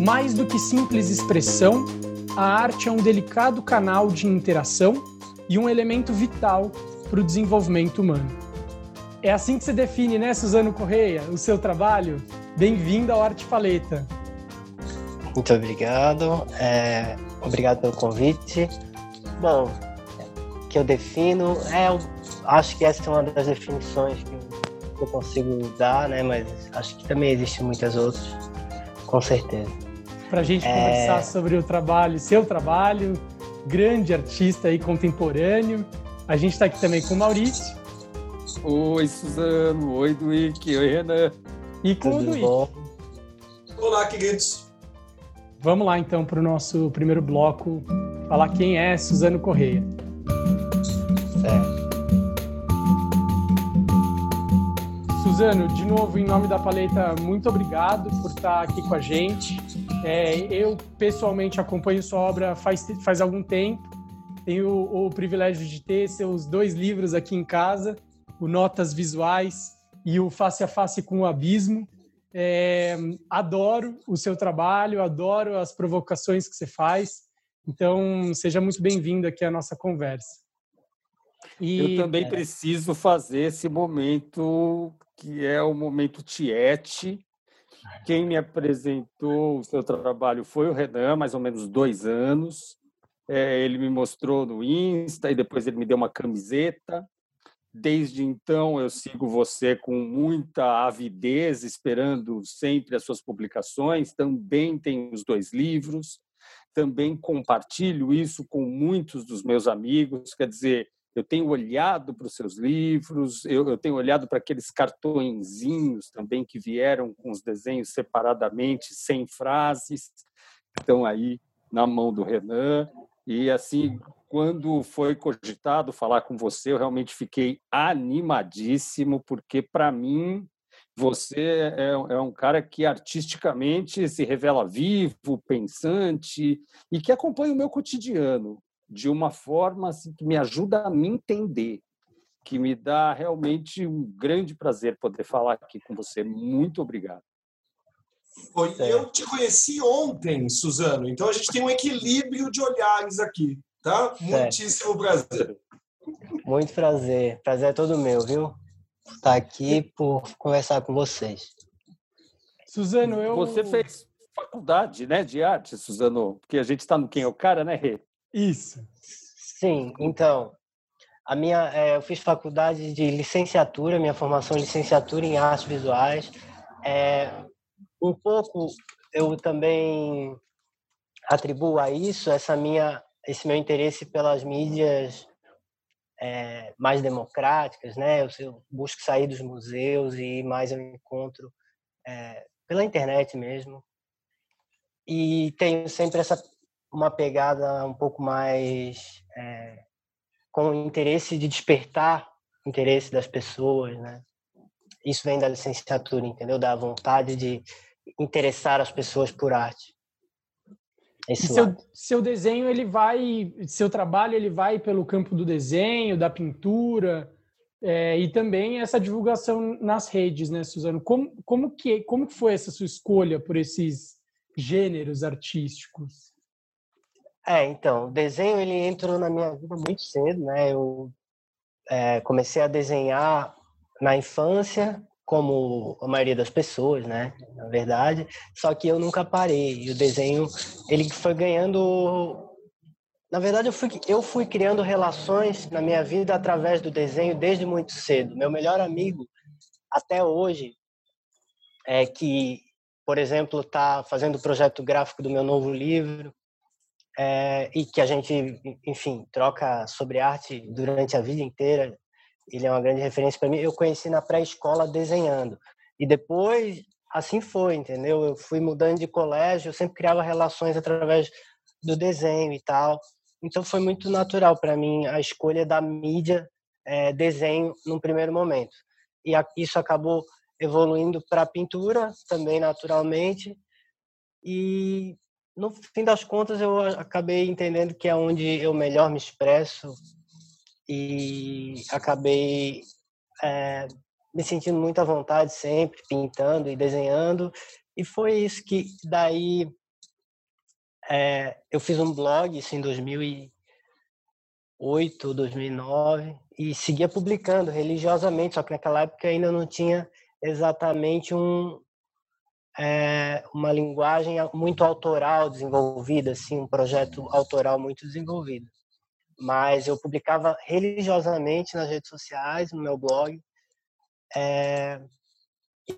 Mais do que simples expressão, a arte é um delicado canal de interação e um elemento vital para o desenvolvimento humano. É assim que se define, né, Suzano Correia, o seu trabalho? Bem-vindo ao Arte Paleta. Muito obrigado. É, obrigado pelo convite. Bom, que eu defino é, acho que essa é uma das definições que eu consigo dar, né? Mas acho que também existem muitas outras, com certeza. Para a gente é... conversar sobre o trabalho, seu trabalho, grande artista aí contemporâneo. A gente está aqui também com o Maurício. Oi, Suzano. Oi, Duíque. Oi, Renan. E com Tudo o Duíque. Olá, queridos. Vamos lá, então, para o nosso primeiro bloco, falar quem é Suzano Correia. Certo. Suzano, de novo, em nome da Paleta, muito obrigado por estar aqui com a gente. É, eu, pessoalmente, acompanho sua obra faz, faz algum tempo. Tenho o, o privilégio de ter seus dois livros aqui em casa o Notas Visuais e o Face a Face com o Abismo. É, adoro o seu trabalho, adoro as provocações que você faz. Então, seja muito bem-vindo aqui à nossa conversa. E, Eu também é... preciso fazer esse momento que é o momento Tiete. Quem me apresentou o seu trabalho foi o Renan, mais ou menos dois anos. É, ele me mostrou no Insta e depois ele me deu uma camiseta. Desde então, eu sigo você com muita avidez, esperando sempre as suas publicações. Também tenho os dois livros, também compartilho isso com muitos dos meus amigos. Quer dizer, eu tenho olhado para os seus livros, eu, eu tenho olhado para aqueles cartõezinhos também que vieram com os desenhos separadamente, sem frases, estão aí na mão do Renan. E assim, quando foi cogitado falar com você, eu realmente fiquei animadíssimo, porque para mim você é, é, um cara que artisticamente se revela vivo, pensante e que acompanha o meu cotidiano de uma forma assim, que me ajuda a me entender, que me dá realmente um grande prazer poder falar aqui com você. Muito obrigado. Eu te conheci ontem, Suzano, então a gente tem um equilíbrio de olhares aqui. Tá? Muitíssimo prazer. Muito prazer. Prazer é todo meu, viu? Estar aqui por conversar com vocês. Suzano, eu. Você fez faculdade né, de arte, Suzano? Porque a gente está no Quem é o Cara, né, Rê? Isso. Sim, então. A minha, é, eu fiz faculdade de licenciatura, minha formação é licenciatura em artes visuais. É, um pouco eu também atribuo a isso essa minha esse meu interesse pelas mídias é, mais democráticas, né? Eu, eu, busco sair dos museus e mais ao encontro é, pela internet mesmo. E tenho sempre essa uma pegada um pouco mais é, com o interesse de despertar o interesse das pessoas, né? Isso vem da licenciatura, entendeu? Da vontade de interessar as pessoas por arte. Esse seu, seu desenho ele vai, seu trabalho ele vai pelo campo do desenho, da pintura é, e também essa divulgação nas redes, né, Suzano? Como, como que como que foi essa sua escolha por esses gêneros artísticos? É, então, o desenho ele entrou na minha vida muito cedo, né? Eu é, comecei a desenhar na infância como a maioria das pessoas, né? Na verdade, só que eu nunca parei. E o desenho, ele foi ganhando. Na verdade, eu fui, eu fui criando relações na minha vida através do desenho desde muito cedo. Meu melhor amigo, até hoje, é que, por exemplo, está fazendo o projeto gráfico do meu novo livro. É, e que a gente, enfim, troca sobre arte durante a vida inteira ele é uma grande referência para mim. Eu conheci na pré-escola desenhando. E depois, assim foi, entendeu? Eu fui mudando de colégio, eu sempre criava relações através do desenho e tal. Então foi muito natural para mim a escolha da mídia é, desenho num primeiro momento. E isso acabou evoluindo para pintura também naturalmente. E no fim das contas eu acabei entendendo que é onde eu melhor me expresso e acabei é, me sentindo muito à vontade sempre, pintando e desenhando. E foi isso que daí é, eu fiz um blog isso em 2008, 2009 e seguia publicando religiosamente, só que naquela época ainda não tinha exatamente um, é, uma linguagem muito autoral desenvolvida, assim, um projeto autoral muito desenvolvido. Mas eu publicava religiosamente nas redes sociais, no meu blog, é,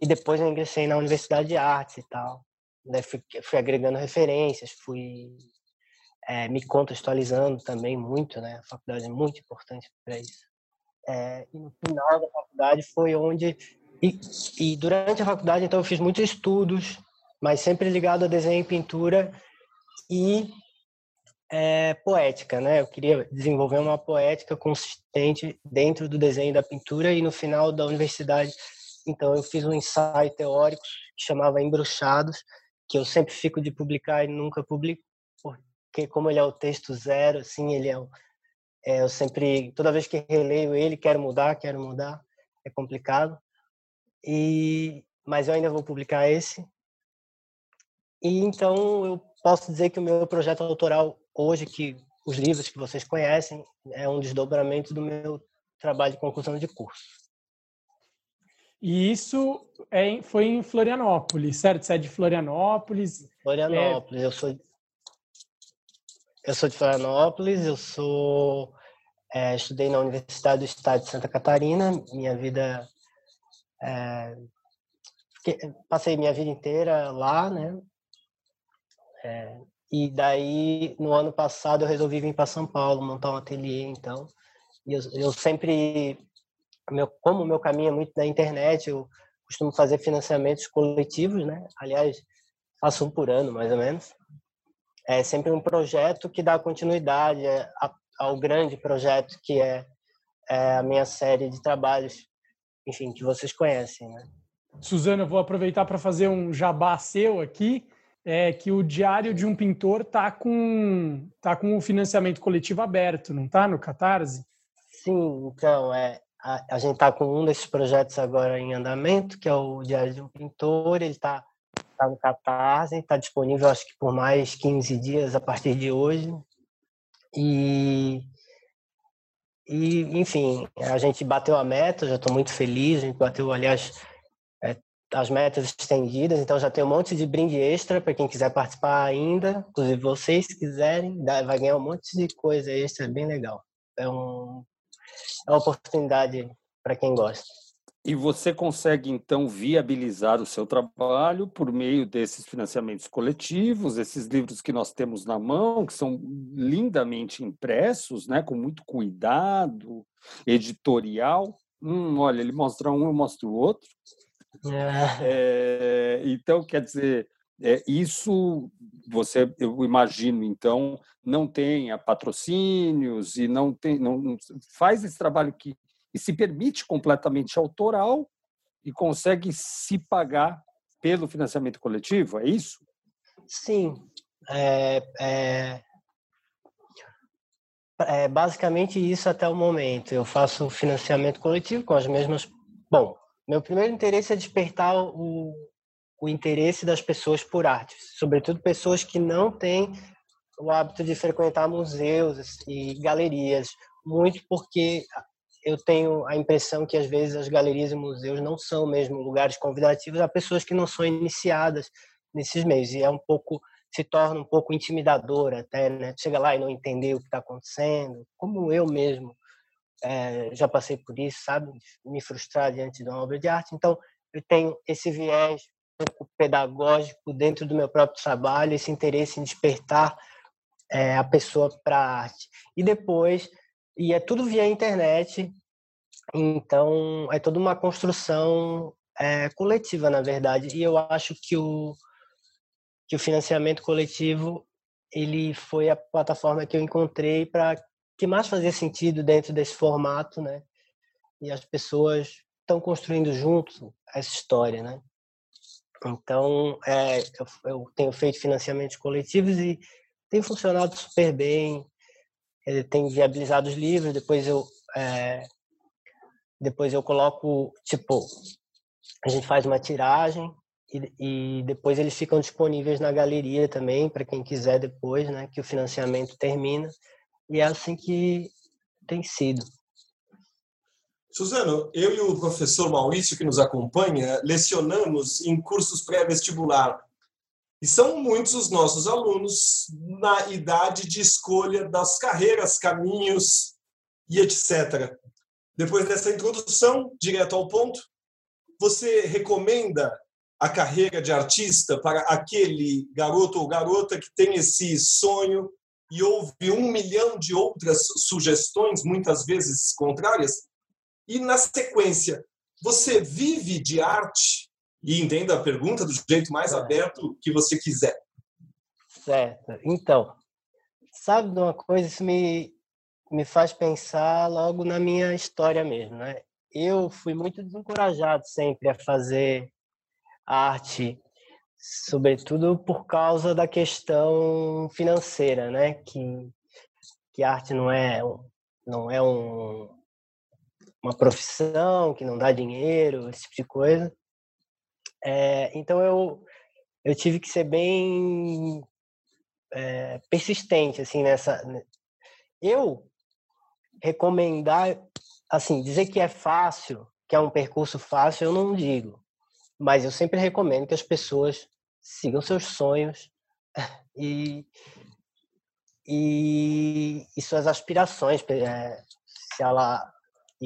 e depois eu ingressei na Universidade de Artes e tal. Daí fui, fui agregando referências, fui é, me contextualizando também muito, né? A faculdade é muito importante para isso. É, e no final da faculdade foi onde e, e durante a faculdade, então, eu fiz muitos estudos, mas sempre ligado a desenho e pintura e é, poética, né? Eu queria desenvolver uma poética consistente dentro do desenho e da pintura e no final da universidade, então, eu fiz um ensaio teórico que chamava Embruxados, que eu sempre fico de publicar e nunca publico, porque como ele é o texto zero, assim, ele é, é eu sempre, toda vez que releio ele, quero mudar, quero mudar, é complicado. E mas eu ainda vou publicar esse. E então eu posso dizer que o meu projeto autoral hoje, que os livros que vocês conhecem, é um desdobramento do meu trabalho de conclusão de curso. E isso é, foi em Florianópolis, certo? Você é de Florianópolis? Florianópolis, é... eu sou eu sou de Florianópolis, eu sou é, estudei na Universidade do Estado de Santa Catarina, minha vida é, passei minha vida inteira lá, né? É, e daí, no ano passado, eu resolvi vir para São Paulo, montar um ateliê, então. E eu, eu sempre, meu, como o meu caminho é muito da internet, eu costumo fazer financiamentos coletivos, né? Aliás, faço um por ano, mais ou menos. É sempre um projeto que dá continuidade é, ao grande projeto que é, é a minha série de trabalhos enfim, que vocês conhecem, né? Suzana, eu vou aproveitar para fazer um jabá seu aqui, é que o Diário de um Pintor tá com tá com o financiamento coletivo aberto, não tá no Catarse? Sim, então é a, a gente tá com um desses projetos agora em andamento, que é o Diário de um Pintor, ele tá tá no Catarse, está disponível acho que por mais 15 dias a partir de hoje. E e, enfim, a gente bateu a meta, já estou muito feliz. A gente bateu, aliás, é, as metas estendidas, então já tem um monte de brinde extra para quem quiser participar ainda. Inclusive, vocês, se quiserem, vai ganhar um monte de coisa extra, bem legal. É, um, é uma oportunidade para quem gosta. E você consegue, então, viabilizar o seu trabalho por meio desses financiamentos coletivos, esses livros que nós temos na mão, que são lindamente impressos, né, com muito cuidado, editorial. Hum, olha, ele mostra um, eu mostro o outro. É. É, então, quer dizer, é, isso você, eu imagino, então, não tenha patrocínios e não tem, não, não faz esse trabalho que e se permite completamente autoral e consegue se pagar pelo financiamento coletivo, é isso? Sim. É, é, é basicamente isso até o momento. Eu faço financiamento coletivo com as mesmas. Bom, meu primeiro interesse é despertar o, o interesse das pessoas por arte, sobretudo pessoas que não têm o hábito de frequentar museus e galerias, muito porque eu tenho a impressão que às vezes as galerias e museus não são mesmo lugares convidativos a pessoas que não são iniciadas nesses meios e é um pouco se torna um pouco intimidador até, né? Chega lá e não entender o que está acontecendo, como eu mesmo é, já passei por isso, sabe? Me frustrar diante de uma obra de arte. Então, eu tenho esse viés um pouco pedagógico dentro do meu próprio trabalho, esse interesse em despertar é, a pessoa para a arte. E depois e é tudo via internet, então é toda uma construção é, coletiva, na verdade. E eu acho que o, que o financiamento coletivo ele foi a plataforma que eu encontrei para que mais fazia sentido dentro desse formato, né? E as pessoas estão construindo juntos essa história, né? Então, é, eu, eu tenho feito financiamentos coletivos e tem funcionado super bem ele tem viabilizado os livros, depois eu é, depois eu coloco, tipo, a gente faz uma tiragem e, e depois eles ficam disponíveis na galeria também para quem quiser depois, né, que o financiamento termina. E é assim que tem sido. Suzano, eu e o professor Maurício, que nos acompanha, lecionamos em cursos pré-vestibular. E são muitos os nossos alunos na idade de escolha das carreiras, caminhos e etc. Depois dessa introdução, direto ao ponto, você recomenda a carreira de artista para aquele garoto ou garota que tem esse sonho e ouve um milhão de outras sugestões, muitas vezes contrárias? E, na sequência, você vive de arte? E entenda a pergunta do jeito mais aberto que você quiser. Certo. Então, sabe de uma coisa? Isso me, me faz pensar logo na minha história mesmo, né? Eu fui muito desencorajado sempre a fazer arte, sobretudo por causa da questão financeira, né? Que, que arte não é, não é um, uma profissão, que não dá dinheiro, esse tipo de coisa. É, então eu, eu tive que ser bem é, persistente assim nessa. Eu recomendar, assim, dizer que é fácil, que é um percurso fácil, eu não digo, mas eu sempre recomendo que as pessoas sigam seus sonhos e e, e suas aspirações. É, se ela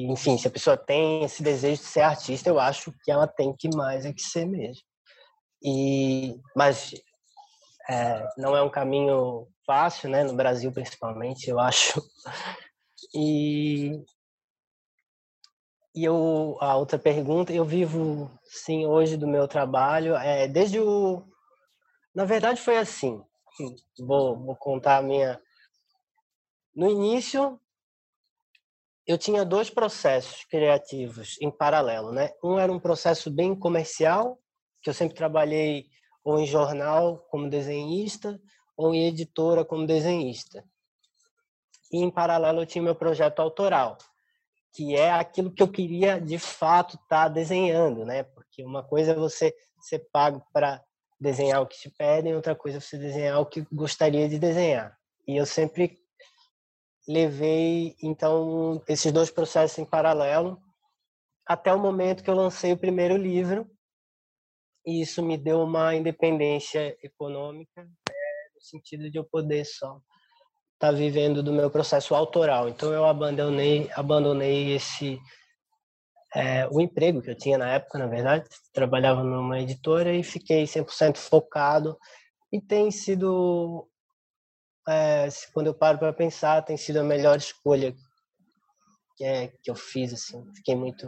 enfim, se a pessoa tem esse desejo de ser artista, eu acho que ela tem que mais é que ser mesmo. E, mas é, não é um caminho fácil, né? No Brasil, principalmente, eu acho. E, e eu, a outra pergunta, eu vivo, sim, hoje do meu trabalho, é, desde o... Na verdade, foi assim. Vou, vou contar a minha... No início, eu tinha dois processos criativos em paralelo, né? Um era um processo bem comercial, que eu sempre trabalhei ou em jornal como desenhista ou em editora como desenhista. E em paralelo eu tinha meu projeto autoral, que é aquilo que eu queria de fato estar tá desenhando, né? Porque uma coisa é você ser pago para desenhar o que te pedem, outra coisa é você desenhar o que gostaria de desenhar. E eu sempre levei então esses dois processos em paralelo até o momento que eu lancei o primeiro livro. E isso me deu uma independência econômica é, no sentido de eu poder só estar tá vivendo do meu processo autoral. Então eu abandonei abandonei esse é, o emprego que eu tinha na época na verdade. Trabalhava numa editora e fiquei 100% focado. E tem sido é, quando eu paro para pensar, tem sido a melhor escolha que, é, que eu fiz. Assim. Fiquei muito,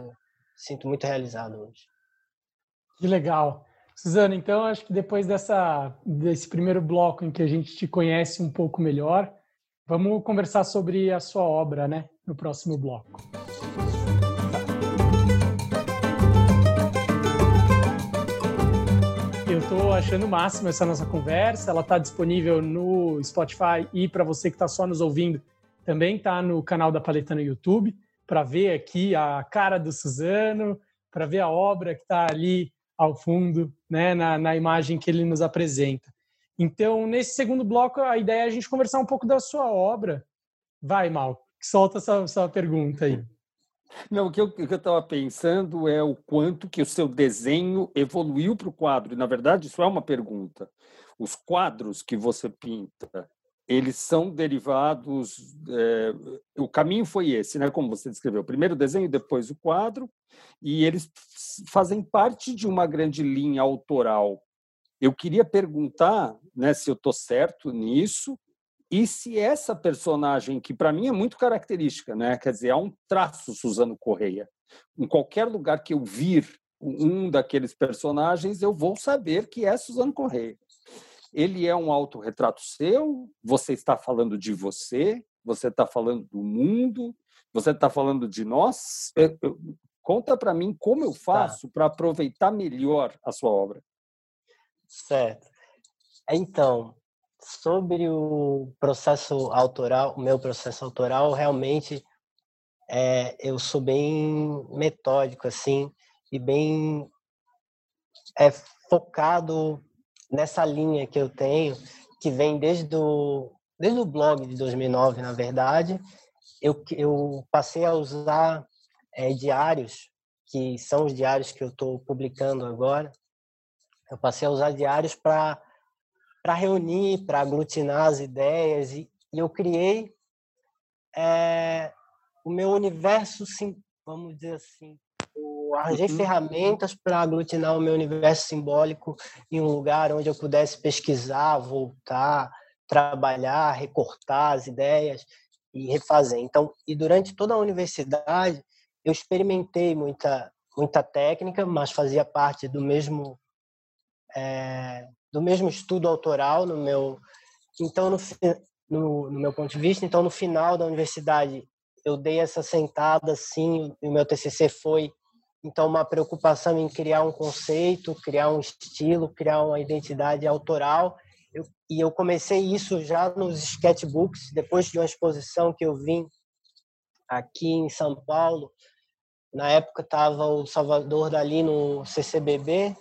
sinto muito realizado hoje. Que legal. Suzana, então acho que depois dessa, desse primeiro bloco em que a gente te conhece um pouco melhor, vamos conversar sobre a sua obra, né, no próximo bloco. Estou achando máximo essa nossa conversa. Ela está disponível no Spotify e para você que está só nos ouvindo, também está no canal da Paleta no YouTube, para ver aqui a cara do Suzano, para ver a obra que está ali ao fundo, né, na, na imagem que ele nos apresenta. Então, nesse segundo bloco, a ideia é a gente conversar um pouco da sua obra. Vai, Mal, solta essa, essa pergunta aí. Não, o que eu estava pensando é o quanto que o seu desenho evoluiu para o quadro. E, na verdade, isso é uma pergunta. Os quadros que você pinta, eles são derivados. É, o caminho foi esse, né? Como você descreveu, primeiro o desenho, depois o quadro, e eles fazem parte de uma grande linha autoral. Eu queria perguntar, né, se eu estou certo nisso e se essa personagem, que para mim é muito característica, né? quer dizer, há um traço Suzano Correia. Em qualquer lugar que eu vir um daqueles personagens, eu vou saber que é Suzano Correia. Ele é um autorretrato seu, você está falando de você, você está falando do mundo, você está falando de nós. Eu, eu, conta para mim como eu tá. faço tá. para aproveitar melhor a sua obra. Certo. Então, sobre o processo autoral, o meu processo autoral, realmente é, eu sou bem metódico, assim, e bem é, focado nessa linha que eu tenho, que vem desde o, desde o blog de 2009, na verdade. Eu, eu passei a usar é, diários, que são os diários que eu estou publicando agora. Eu passei a usar diários para reunir, para aglutinar as ideias, e, e eu criei é, o meu universo, vamos dizer assim, eu arranjei uhum. ferramentas para aglutinar o meu universo simbólico em um lugar onde eu pudesse pesquisar, voltar, trabalhar, recortar as ideias e refazer. Então, e durante toda a universidade, eu experimentei muita muita técnica, mas fazia parte do mesmo é, do mesmo estudo autoral no meu então no, no, no meu ponto de vista então no final da universidade eu dei essa sentada assim e o meu TCC foi então uma preocupação em criar um conceito criar um estilo criar uma identidade autoral. Eu, e eu comecei isso já nos sketchbooks depois de uma exposição que eu vim aqui em São Paulo. Na época estava o Salvador Dali no CCBB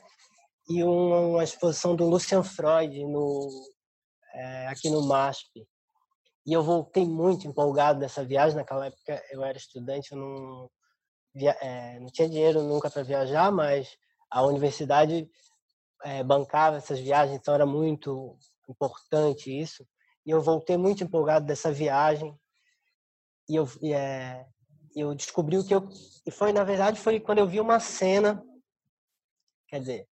e uma exposição do Lucian Freud no, é, aqui no MASP. E eu voltei muito empolgado dessa viagem. Naquela época eu era estudante, eu não, via, é, não tinha dinheiro nunca para viajar, mas a universidade é, bancava essas viagens, então era muito importante isso. E eu voltei muito empolgado dessa viagem. E eu, é, eu descobri o que eu e foi na verdade foi quando eu vi uma cena quer dizer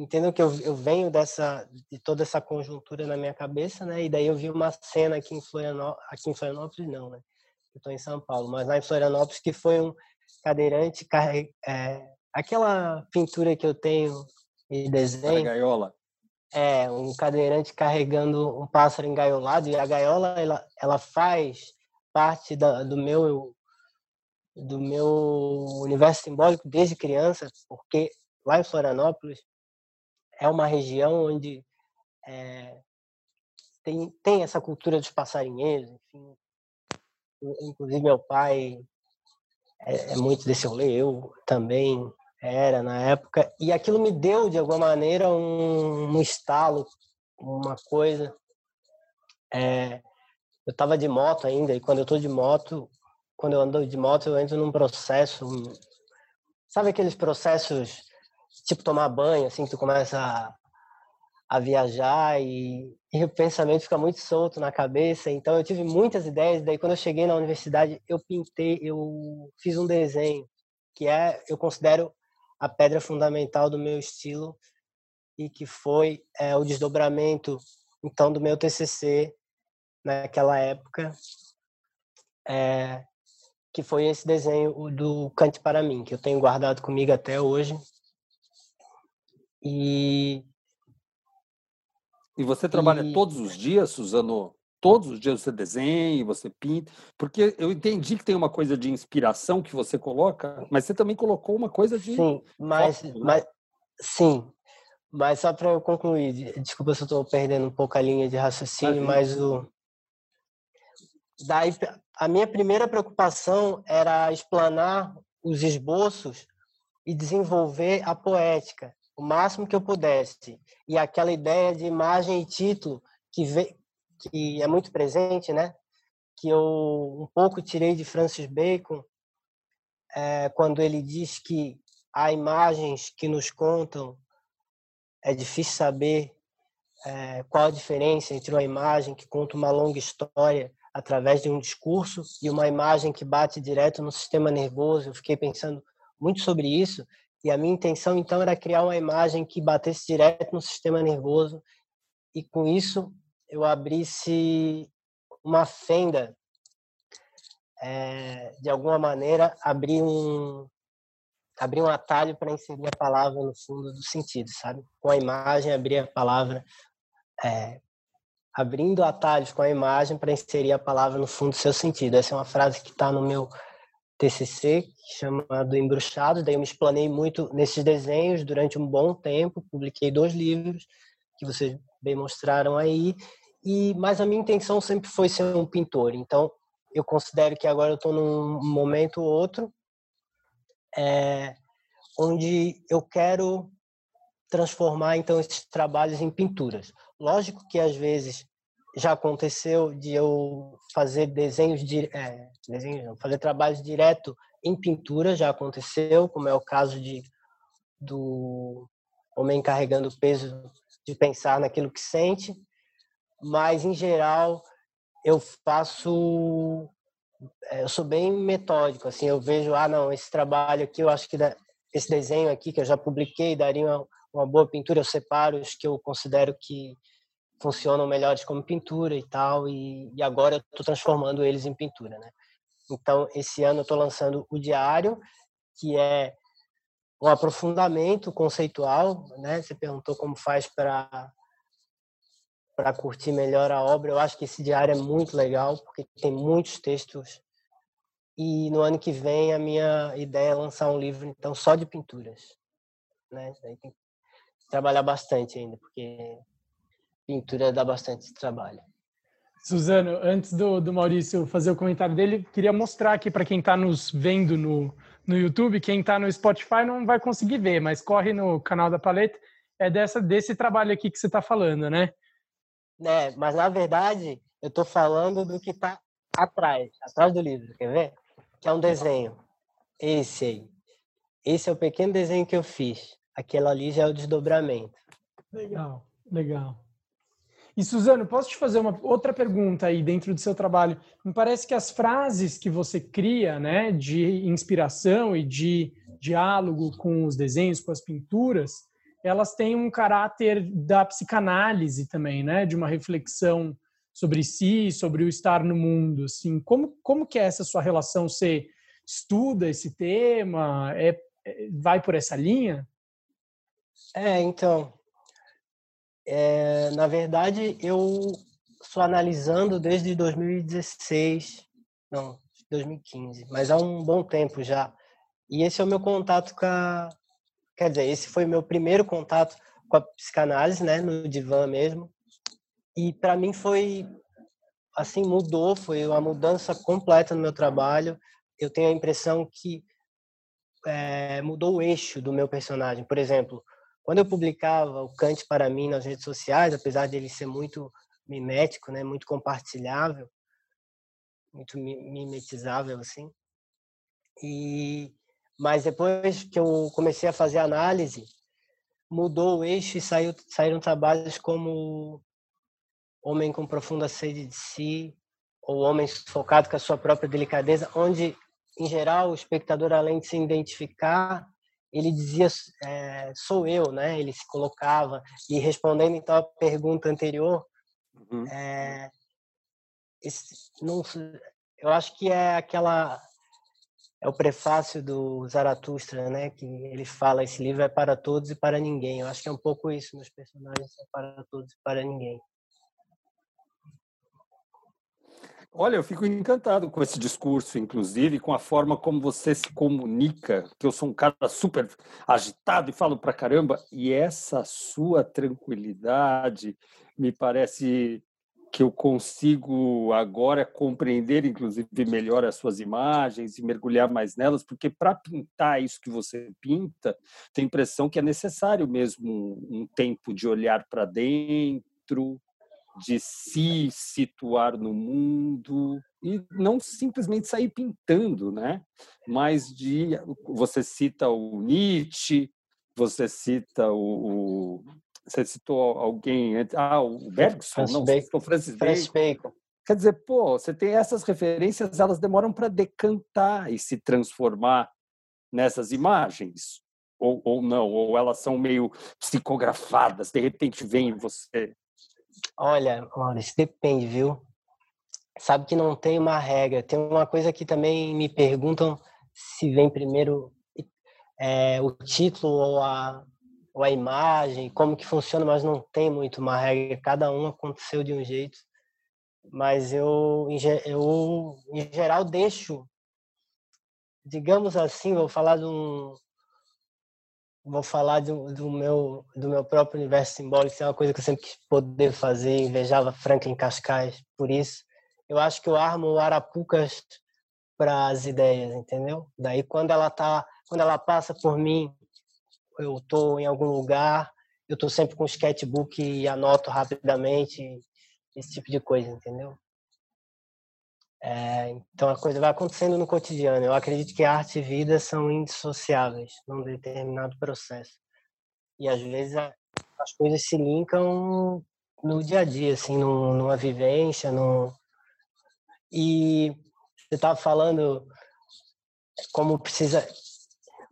entendo que eu, eu venho dessa de toda essa conjuntura na minha cabeça né e daí eu vi uma cena aqui em Florianópolis aqui em Florianópolis não né eu estou em São Paulo mas lá em Florianópolis que foi um cadeirante carre... é, aquela pintura que eu tenho de desenho a gaiola? É um cadeirante carregando um pássaro engaiolado e a gaiola ela, ela faz parte da, do meu do meu universo simbólico desde criança, porque lá em Florianópolis é uma região onde é, tem, tem essa cultura dos passarinheiros, enfim. Inclusive, meu pai é, é muito desse rolê, eu também era na época, e aquilo me deu, de alguma maneira, um, um estalo, uma coisa. É, eu estava de moto ainda, e quando eu estou de moto, quando eu ando de moto, eu entro num processo. Sabe aqueles processos, tipo tomar banho, assim, tu começa a, a viajar e, e, o pensamento fica muito solto na cabeça. Então, eu tive muitas ideias. Daí, quando eu cheguei na universidade, eu pintei, eu fiz um desenho, que é, eu considero a pedra fundamental do meu estilo e que foi é, o desdobramento, então, do meu TCC naquela época. É, que foi esse desenho do Cante para mim, que eu tenho guardado comigo até hoje. E e você trabalha e... todos os dias, Suzano? Todos os dias você desenha, você pinta? Porque eu entendi que tem uma coisa de inspiração que você coloca, mas você também colocou uma coisa de. Sim, mas, né? mas sim, mas só para eu concluir, desculpa se eu estou perdendo um pouco a linha de raciocínio, mas o daí a minha primeira preocupação era explanar os esboços e desenvolver a poética o máximo que eu pudesse. E aquela ideia de imagem e título que, vê, que é muito presente, né? Que eu um pouco tirei de Francis Bacon é, quando ele diz que há imagens que nos contam, é difícil saber é, qual a diferença entre uma imagem que conta uma longa história através de um discurso e uma imagem que bate direto no sistema nervoso. Eu fiquei pensando muito sobre isso e a minha intenção então era criar uma imagem que batesse direto no sistema nervoso e com isso eu abrisse uma fenda é, de alguma maneira abrir um abrir um atalho para inserir a palavra no fundo do sentido, sabe? Com a imagem abrir a palavra é, abrindo atalhos com a imagem para inserir a palavra no fundo do seu sentido. Essa é uma frase que está no meu TCC, chamado Embruxados. Daí eu me explanei muito nesses desenhos durante um bom tempo. Publiquei dois livros que vocês bem mostraram aí. E mas a minha intenção sempre foi ser um pintor. Então eu considero que agora eu estou num momento ou outro é, onde eu quero transformar então esses trabalhos em pinturas. Lógico que às vezes já aconteceu de eu fazer desenhos de é, fazer trabalhos direto em pintura já aconteceu, como é o caso de do homem carregando o peso de pensar naquilo que sente, mas em geral eu faço é, eu sou bem metódico assim, eu vejo ah não, esse trabalho aqui eu acho que esse desenho aqui que eu já publiquei daria uma, uma boa pintura, eu separo os que eu considero que funcionam melhores como pintura e tal, e, e agora eu estou transformando eles em pintura, né? Então, esse ano eu estou lançando o Diário, que é um aprofundamento conceitual, né? Você perguntou como faz para para curtir melhor a obra. Eu acho que esse diário é muito legal, porque tem muitos textos. E no ano que vem a minha ideia é lançar um livro então só de pinturas, né? Aí tem que trabalhar bastante ainda, porque pintura dá bastante trabalho. Suzano, antes do, do Maurício fazer o comentário dele, queria mostrar aqui para quem está nos vendo no, no YouTube, quem está no Spotify não vai conseguir ver, mas corre no canal da Paleta, é dessa, desse trabalho aqui que você está falando, né? É, mas na verdade eu estou falando do que está atrás, atrás do livro, quer ver? Que é um desenho. Esse aí. Esse é o pequeno desenho que eu fiz. Aquele ali já é o desdobramento. Legal, legal. E Suzano, posso te fazer uma outra pergunta aí dentro do seu trabalho? Me parece que as frases que você cria, né, de inspiração e de diálogo com os desenhos, com as pinturas, elas têm um caráter da psicanálise também, né, de uma reflexão sobre si, sobre o estar no mundo, assim. Como como que é essa sua relação? Você estuda esse tema? É, é vai por essa linha? É, então, é, na verdade, eu estou analisando desde 2016, não, 2015, mas há um bom tempo já. E esse é o meu contato com a. Quer dizer, esse foi meu primeiro contato com a psicanálise, né, no divã mesmo. E para mim foi. Assim, mudou, foi uma mudança completa no meu trabalho. Eu tenho a impressão que é, mudou o eixo do meu personagem. Por exemplo, quando eu publicava o Kant para mim nas redes sociais, apesar de ele ser muito mimético, né, muito compartilhável, muito mimetizável assim. E mas depois que eu comecei a fazer análise, mudou o eixo e saiu, saíram trabalhos como Homem com profunda sede de si, ou Homem focado com a sua própria delicadeza, onde em geral o espectador além de se identificar ele dizia é, sou eu, né? Ele se colocava e respondendo então a pergunta anterior, uhum. é, esse, não, eu acho que é aquela é o prefácio do Zaratustra, né? Que ele fala esse livro é para todos e para ninguém. Eu acho que é um pouco isso nos personagens é para todos e para ninguém. Olha, eu fico encantado com esse discurso, inclusive, com a forma como você se comunica, que eu sou um cara super agitado e falo pra caramba, e essa sua tranquilidade me parece que eu consigo agora compreender, inclusive, melhor as suas imagens e mergulhar mais nelas, porque para pintar isso que você pinta, tem impressão que é necessário mesmo um tempo de olhar para dentro, de se situar no mundo e não simplesmente sair pintando, né? Mas de você cita o Nietzsche, você cita o, o você citou alguém, ah, o Bergson, Francis não, Bacon. citou Francis Bacon. Bacon. Quer dizer, pô, você tem essas referências, elas demoram para decantar e se transformar nessas imagens, ou, ou não, ou elas são meio psicografadas, de repente vem você Olha, Maurício, depende, viu? Sabe que não tem uma regra. Tem uma coisa que também me perguntam se vem primeiro é, o título ou a, ou a imagem, como que funciona, mas não tem muito uma regra. Cada um aconteceu de um jeito. Mas eu, eu em geral, deixo, digamos assim, vou falar de um, vou falar do, do, meu do meu próprio universo simbólico, isso é uma coisa que eu sempre quis poder fazer, invejava Franklin Cascais por isso. Eu acho que eu armo arapucas para as ideias, entendeu? Daí quando ela tá, quando ela passa por mim, eu tô em algum lugar, eu estou sempre com o sketchbook e anoto rapidamente esse tipo de coisa, entendeu? É, então a coisa vai acontecendo no cotidiano. Eu acredito que arte e vida são indissociáveis num determinado processo. E às vezes a, as coisas se linkam no dia a dia, assim, numa vivência, no... E você estava falando como precisa.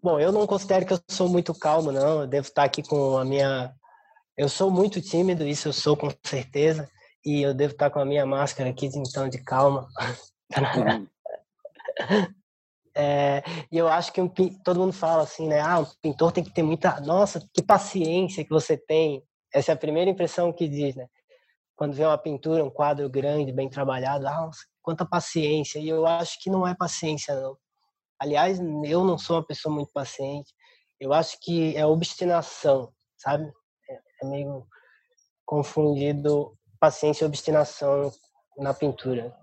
Bom, eu não considero que eu sou muito calmo, não. Eu devo estar aqui com a minha. Eu sou muito tímido, isso eu sou com certeza. E eu devo estar com a minha máscara aqui, então, de calma. Uhum. É, e eu acho que um, todo mundo fala assim, né? Ah, o pintor tem que ter muita. Nossa, que paciência que você tem. Essa é a primeira impressão que diz, né? Quando vê uma pintura, um quadro grande, bem trabalhado, ah, nossa, quanta paciência. E eu acho que não é paciência, não. Aliás, eu não sou uma pessoa muito paciente. Eu acho que é obstinação, sabe? É, é meio confundido paciência e obstinação na pintura.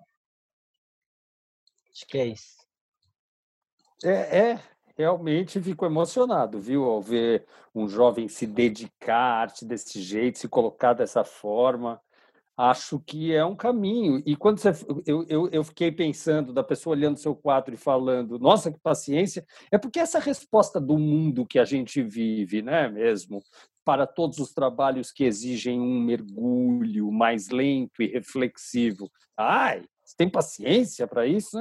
Acho que é isso. É, é, realmente fico emocionado, viu, ao ver um jovem se dedicar à arte desse jeito, se colocar dessa forma acho que é um caminho. E quando você, eu, eu, eu fiquei pensando da pessoa olhando seu quadro e falando, nossa, que paciência, é porque essa resposta do mundo que a gente vive, né, mesmo, para todos os trabalhos que exigem um mergulho mais lento e reflexivo. Ai, você tem paciência para isso?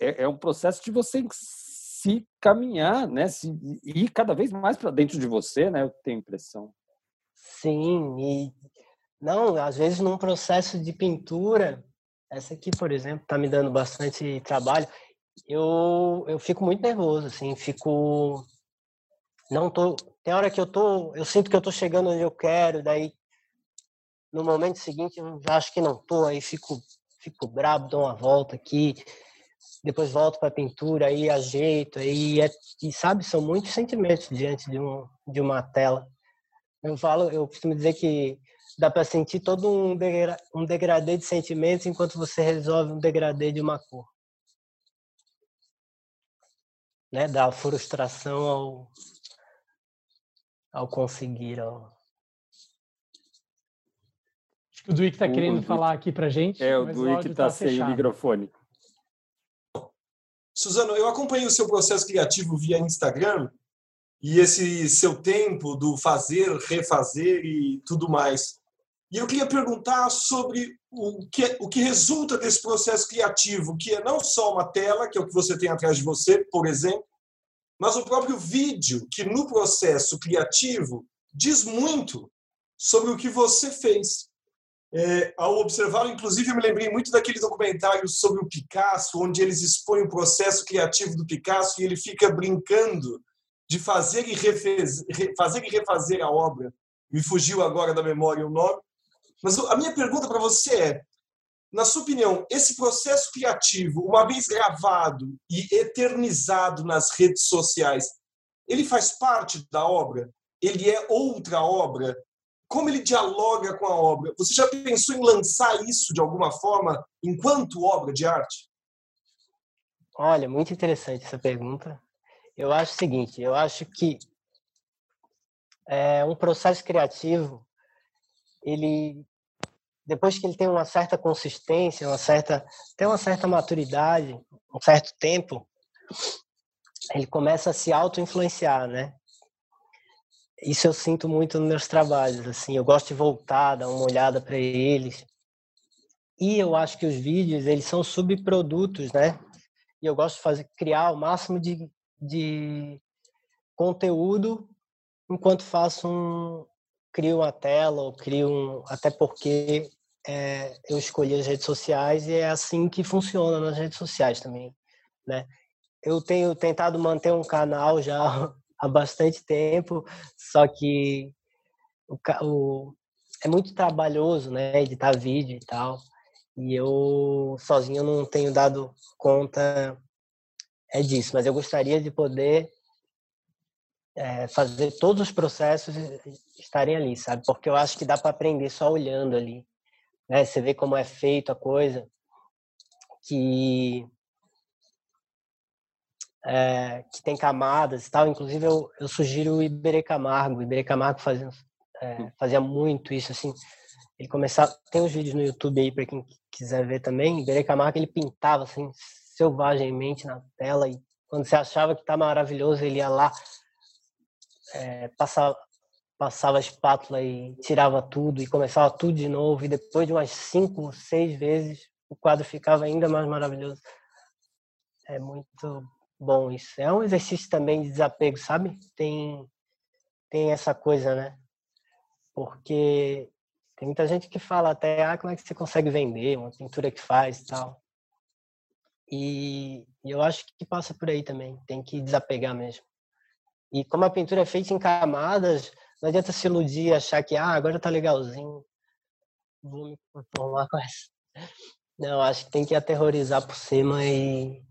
É, é um processo de você se caminhar, né, se ir cada vez mais para dentro de você, né, eu tenho a impressão. Sim, e não, às vezes num processo de pintura, essa aqui, por exemplo, está me dando bastante trabalho. Eu, eu fico muito nervoso, assim, fico não tô, tem hora que eu tô, eu sinto que eu tô chegando onde eu quero, daí no momento seguinte eu já acho que não tô, aí fico fico brabo, dou uma volta aqui, depois volto para a pintura, aí ajeito, aí é, e sabe, são muitos sentimentos diante de um de uma tela. Eu falo, eu costumo dizer que dá para sentir todo um, degra um degradê de sentimentos enquanto você resolve um degradê de uma cor. Né? Da frustração ao, ao conseguir. Ao... Acho que o Duíque está querendo falar aqui para gente. É, o Duíque está tá sem o microfone. Suzano, eu acompanhei o seu processo criativo via Instagram e esse seu tempo do fazer, refazer e tudo mais. E eu queria perguntar sobre o que, o que resulta desse processo criativo, que é não só uma tela, que é o que você tem atrás de você, por exemplo, mas o próprio vídeo, que no processo criativo diz muito sobre o que você fez. É, ao observá-lo, inclusive, eu me lembrei muito daquele documentário sobre o Picasso, onde eles expõem o processo criativo do Picasso e ele fica brincando de fazer e, refez, fazer e refazer a obra. Me fugiu agora da memória o nome, mas a minha pergunta para você é: na sua opinião, esse processo criativo, uma vez gravado e eternizado nas redes sociais, ele faz parte da obra? Ele é outra obra? Como ele dialoga com a obra? Você já pensou em lançar isso de alguma forma enquanto obra de arte? Olha, muito interessante essa pergunta. Eu acho o seguinte, eu acho que é, um processo criativo ele depois que ele tem uma certa consistência, uma certa tem uma certa maturidade, um certo tempo, ele começa a se auto-influenciar, né? Isso eu sinto muito nos meus trabalhos, assim, eu gosto de voltar, dar uma olhada para eles. E eu acho que os vídeos, eles são subprodutos, né? E eu gosto de fazer criar o máximo de, de conteúdo enquanto faço um, crio uma tela ou crio um, até porque é, eu escolhi as redes sociais e é assim que funciona nas redes sociais também, né? Eu tenho tentado manter um canal já há bastante tempo, só que o, o, é muito trabalhoso, né, editar vídeo e tal, e eu sozinho não tenho dado conta é disso, mas eu gostaria de poder é, fazer todos os processos estarem ali, sabe? Porque eu acho que dá para aprender só olhando ali. Né? Você vê como é feito a coisa, que é, que tem camadas e tal. Inclusive, eu, eu sugiro o Iberê Camargo. O Iberê Camargo fazia, é, fazia muito isso, assim. Ele começava... Tem uns vídeos no YouTube aí para quem quiser ver também. Iberê Camargo, ele pintava, assim, selvagemmente na tela e quando você achava que tá maravilhoso, ele ia lá, é, passava, passava a espátula e tirava tudo e começava tudo de novo. E depois de umas cinco, seis vezes, o quadro ficava ainda mais maravilhoso. É muito bom isso. É um exercício também de desapego, sabe? Tem, tem essa coisa, né? Porque tem muita gente que fala até, ah, como é que você consegue vender uma pintura que faz e tal. E, eu acho que passa por aí também. Tem que desapegar mesmo. E como a pintura é feita em camadas, não adianta se iludir, achar que ah, agora tá legalzinho, vou me conformar com essa. Não, acho que tem que aterrorizar por cima e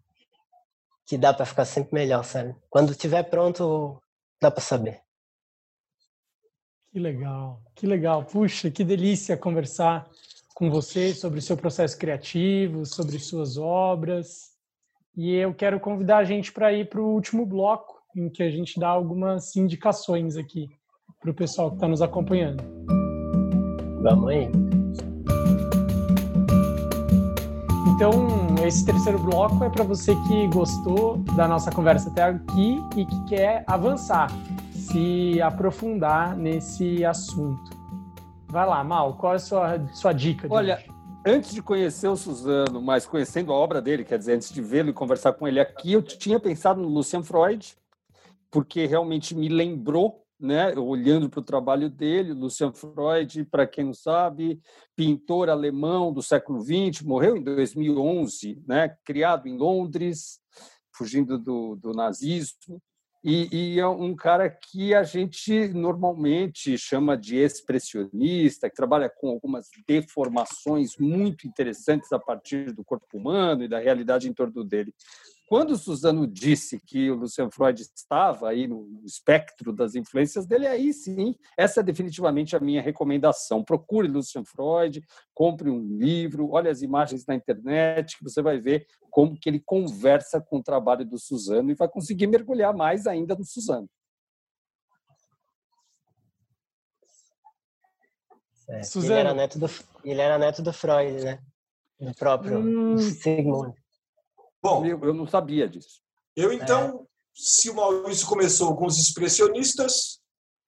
que dá para ficar sempre melhor, sabe? Quando tiver pronto, dá para saber. Que legal, que legal. Puxa, que delícia conversar com você sobre o seu processo criativo, sobre suas obras. E eu quero convidar a gente para ir para o último bloco, em que a gente dá algumas indicações aqui para o pessoal que está nos acompanhando. Vamos aí. Então, esse terceiro bloco é para você que gostou da nossa conversa até aqui e que quer avançar, se aprofundar nesse assunto. Vai lá, Mal, qual é a sua, sua dica? Olha, hoje? antes de conhecer o Suzano, mas conhecendo a obra dele, quer dizer, antes de vê-lo e conversar com ele aqui, eu tinha pensado no Lucian Freud, porque realmente me lembrou, né, olhando para o trabalho dele, Lucian Freud, para quem não sabe, pintor alemão do século XX, morreu em 2011, né, criado em Londres, fugindo do, do nazismo, e, e, é um cara que a gente normalmente chama de expressionista, que trabalha com algumas deformações muito interessantes a partir do corpo humano e da realidade em torno dele. Quando o Suzano disse que o Lucian Freud estava aí no espectro das influências dele, aí sim, essa é definitivamente a minha recomendação. Procure Lucian Freud, compre um livro, olhe as imagens na internet, que você vai ver como que ele conversa com o trabalho do Suzano e vai conseguir mergulhar mais ainda no Suzano. É, ele, era neto do, ele era neto do Freud, né? Do próprio hum... Sigmund. Bom, eu, eu não sabia disso. Eu então, é. se o Maurício começou com os expressionistas,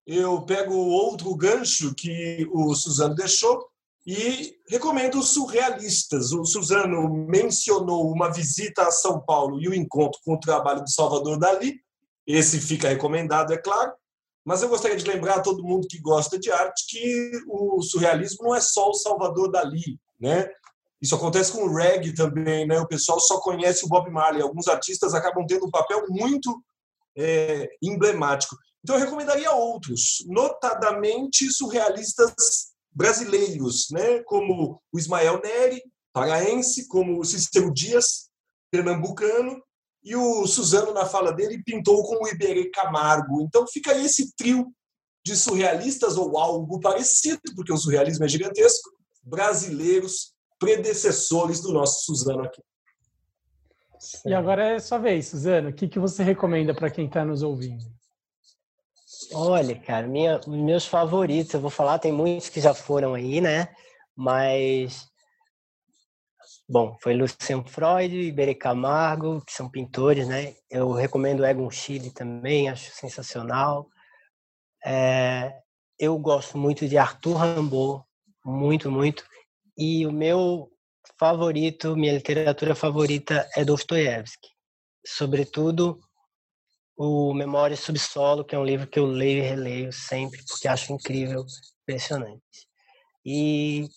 eu pego outro gancho que o Suzano deixou e recomendo os surrealistas. O Suzano mencionou uma visita a São Paulo e o encontro com o trabalho do Salvador Dali. Esse fica recomendado, é claro. Mas eu gostaria de lembrar a todo mundo que gosta de arte que o surrealismo não é só o Salvador Dali, né? Isso acontece com o reggae também, né? O pessoal só conhece o Bob Marley. Alguns artistas acabam tendo um papel muito é, emblemático. Então, eu recomendaria outros, notadamente surrealistas brasileiros, né? como o Ismael Neri, paraense, como o Cícero Dias, pernambucano, e o Suzano, na fala dele, pintou com o Iberê Camargo. Então, fica aí esse trio de surrealistas ou algo parecido, porque o surrealismo é gigantesco, brasileiros predecessores do nosso Suzano aqui. E agora é sua vez, Suzano. O que, que você recomenda para quem está nos ouvindo? Olha, cara, minha, meus favoritos, eu vou falar, tem muitos que já foram aí, né? Mas, bom, foi Lucian Freud, Iberê Camargo, que são pintores, né? Eu recomendo Egon Schiele também, acho sensacional. É, eu gosto muito de Arthur Rimbaud, muito, muito. E o meu favorito, minha literatura favorita é Dostoiévski. Sobretudo o Memória Subsolo, que é um livro que eu leio e releio sempre, porque acho incrível, impressionante. E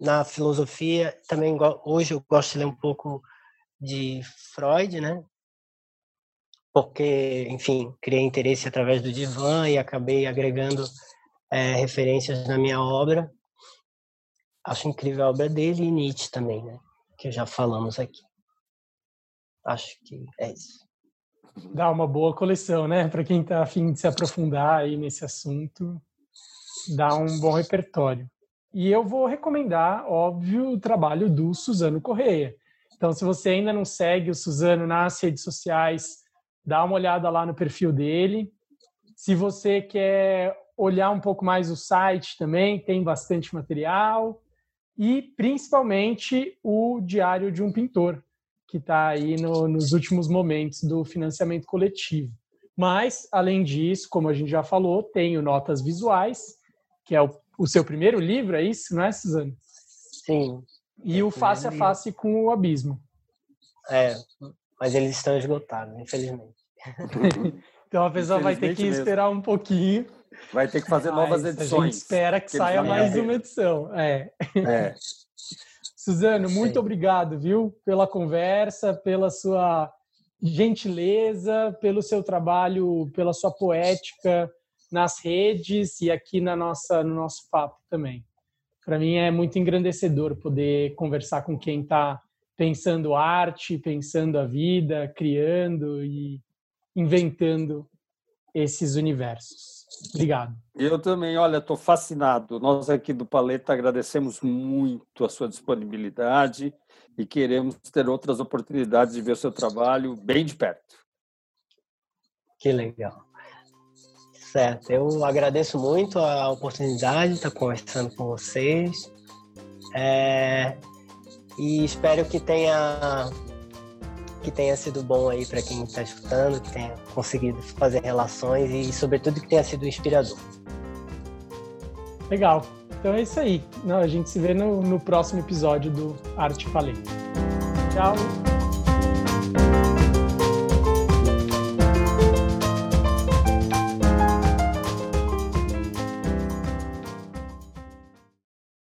na filosofia, também hoje eu gosto de ler um pouco de Freud, né? Porque, enfim, criei interesse através do divã e acabei agregando é, referências na minha obra acho incrível a obra dele e Nietzsche também, né? Que já falamos aqui. Acho que é isso. Dá uma boa coleção, né? Para quem está afim de se aprofundar aí nesse assunto, dá um bom repertório. E eu vou recomendar, óbvio, o trabalho do Suzano Correia. Então, se você ainda não segue o Suzano nas redes sociais, dá uma olhada lá no perfil dele. Se você quer olhar um pouco mais o site também, tem bastante material. E, principalmente, o Diário de um Pintor, que está aí no, nos últimos momentos do financiamento coletivo. Mas, além disso, como a gente já falou, tem o Notas Visuais, que é o, o seu primeiro livro, é isso, não é, Suzana? Sim. E o Face a Face com o Abismo. É, mas eles estão esgotados, infelizmente. então a pessoa vai ter que esperar um pouquinho. Vai ter que fazer novas edições. A gente espera que, que saia mais uma edição. É. é. Suzano, muito obrigado, viu, pela conversa, pela sua gentileza, pelo seu trabalho, pela sua poética nas redes e aqui na nossa, no nosso papo também. Para mim é muito engrandecedor poder conversar com quem está pensando arte, pensando a vida, criando e inventando esses universos. Obrigado. Eu também, olha, estou fascinado. Nós aqui do Paleta agradecemos muito a sua disponibilidade e queremos ter outras oportunidades de ver o seu trabalho bem de perto. Que legal. Certo, eu agradeço muito a oportunidade de estar conversando com vocês. É, e espero que tenha que tenha sido bom aí para quem está escutando, que tenha conseguido fazer relações e, sobretudo, que tenha sido inspirador. Legal. Então é isso aí. Não, a gente se vê no, no próximo episódio do Arte Falei. Tchau.